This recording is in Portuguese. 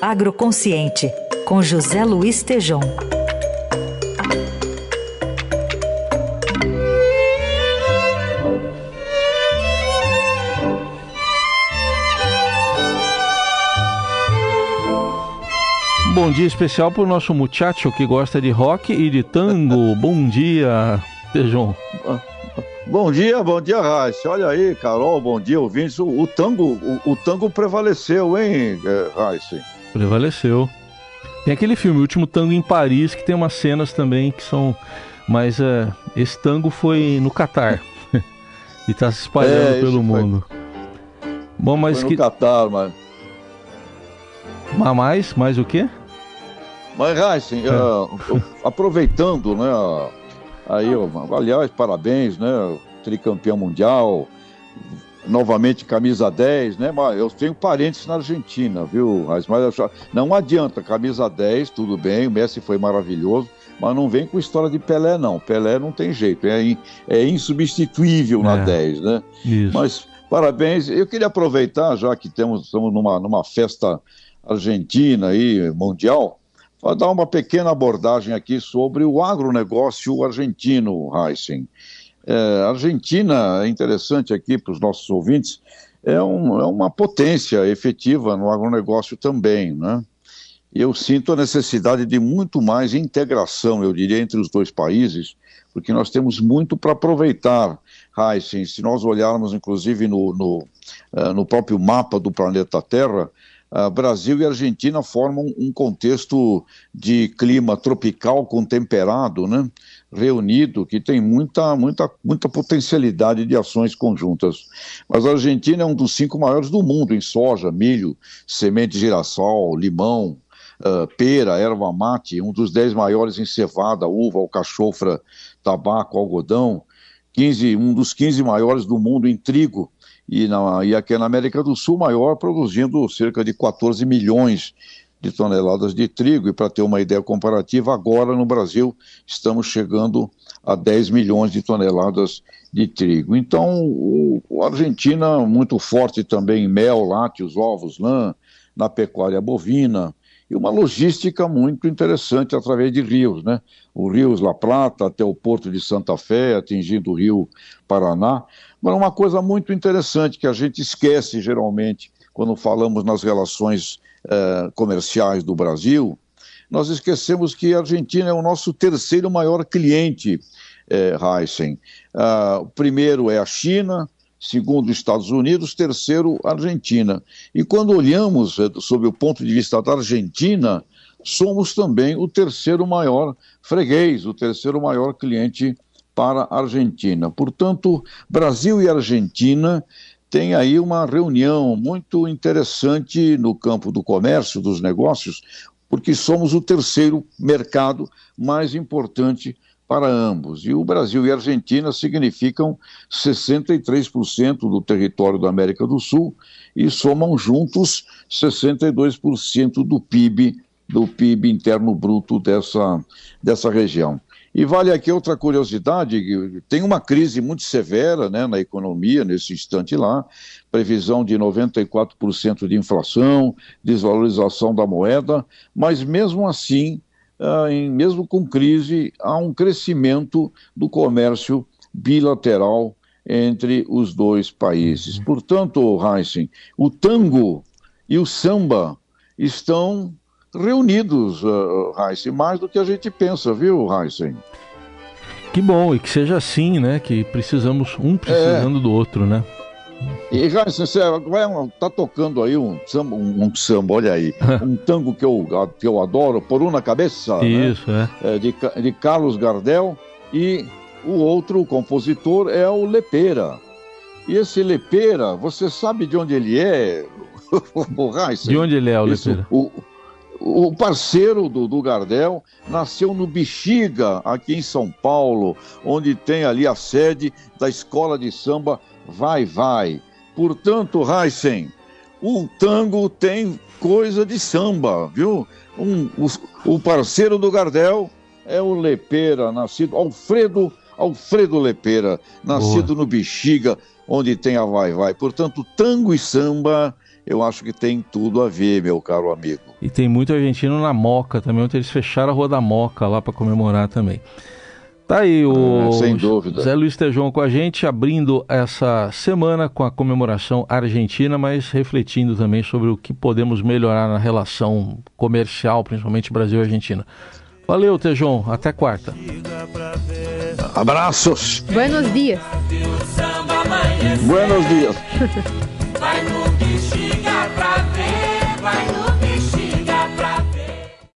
Agroconsciente, com José Luiz Tejom. Bom dia especial para o nosso muchacho que gosta de rock e de tango. Bom dia, Tejom. Bom dia, bom dia, Raíssa. Olha aí, Carol, bom dia, ouvintes. O, o tango, o, o, tango prevaleceu, hein, é, Raíssa? Prevaleceu. Tem aquele filme, O Último Tango em Paris, que tem umas cenas também que são. Mas é, esse tango foi no Catar. e está se espalhando é, pelo mundo. Foi... Bom, mas foi no que. Catar, mas. Mas mais? Mais o quê? Mas, Raíssa, uh, aproveitando, né? Aí, aliás, parabéns, né? Tricampeão mundial, novamente camisa 10, né? Mas eu tenho parentes na Argentina, viu? Mas não adianta, camisa 10, tudo bem, o Messi foi maravilhoso, mas não vem com história de Pelé, não. Pelé não tem jeito, é, é insubstituível na é, 10, né? Isso. Mas parabéns. Eu queria aproveitar, já que temos, estamos numa, numa festa argentina aí, mundial, para dar uma pequena abordagem aqui sobre o agronegócio argentino, Heisen. É, a Argentina, é interessante aqui para os nossos ouvintes, é, um, é, uma potência efetiva no agronegócio também, né? Eu sinto a necessidade de muito mais integração, eu diria, entre os dois países, porque nós temos muito para aproveitar, Heisen. Se nós olharmos, inclusive, no, no, uh, no próprio mapa do planeta Terra, Uh, Brasil e Argentina formam um contexto de clima tropical com temperado, né? Reunido, que tem muita, muita, muita potencialidade de ações conjuntas. Mas a Argentina é um dos cinco maiores do mundo em soja, milho, semente de girassol, limão, uh, pera, erva mate, um dos dez maiores em cevada, uva, alcachofra, tabaco, algodão, 15, um dos 15 maiores do mundo em trigo, e, na, e aqui na América do Sul, maior, produzindo cerca de 14 milhões de toneladas de trigo. E para ter uma ideia comparativa, agora no Brasil estamos chegando a 10 milhões de toneladas de trigo. Então, a Argentina muito forte também em mel, lácteos, ovos, lã, na pecuária bovina, e uma logística muito interessante através de rios, né? O Rio La Plata até o porto de Santa Fé, atingindo o Rio Paraná. Mas uma coisa muito interessante que a gente esquece geralmente quando falamos nas relações eh, comerciais do Brasil, nós esquecemos que a Argentina é o nosso terceiro maior cliente, eh, Heisen. O primeiro é a China, segundo Estados Unidos, terceiro Argentina. E quando olhamos eh, sob o ponto de vista da Argentina, somos também o terceiro maior freguês, o terceiro maior cliente para a Argentina. Portanto, Brasil e Argentina têm aí uma reunião muito interessante no campo do comércio, dos negócios, porque somos o terceiro mercado mais importante para ambos. E o Brasil e a Argentina significam 63% do território da América do Sul e somam juntos 62% do PIB, do PIB interno bruto dessa, dessa região. E vale aqui outra curiosidade: tem uma crise muito severa né, na economia nesse instante lá, previsão de 94% de inflação, desvalorização da moeda, mas mesmo assim, em, mesmo com crise, há um crescimento do comércio bilateral entre os dois países. Portanto, Heisen, o tango e o samba estão reunidos, uh, Heisen, mais do que a gente pensa, viu, Heisen? Que bom, e que seja assim, né? Que precisamos, um precisando é. do outro, né? E, você vai, tá tocando aí um samba, um, um samba olha aí, um tango que eu, que eu adoro, Por Uma Cabeça, né? Isso, né? é. é de, de Carlos Gardel, e o outro compositor é o Lepera. E esse Lepera, você sabe de onde ele é, o? De onde ele é, o Lepera? o, o parceiro do, do, Gardel nasceu no Bexiga, aqui em São Paulo, onde tem ali a sede da escola de samba Vai Vai. Portanto, Heisen, o tango tem coisa de samba, viu? Um, o, o, parceiro do Gardel é o Lepera, nascido Alfredo Alfredo Lepera, nascido Boa. no Bexiga, onde tem a Vai Vai. Portanto, tango e samba eu acho que tem tudo a ver, meu caro amigo. E tem muito argentino na Moca também, ontem eles fecharam a Rua da Moca lá para comemorar também. Tá aí o é, sem dúvida. Zé Luiz Tejon com a gente, abrindo essa semana com a comemoração argentina, mas refletindo também sobre o que podemos melhorar na relação comercial, principalmente Brasil e Argentina. Valeu, Tejon. Até quarta. Abraços. Buenos dias. Buenos dias.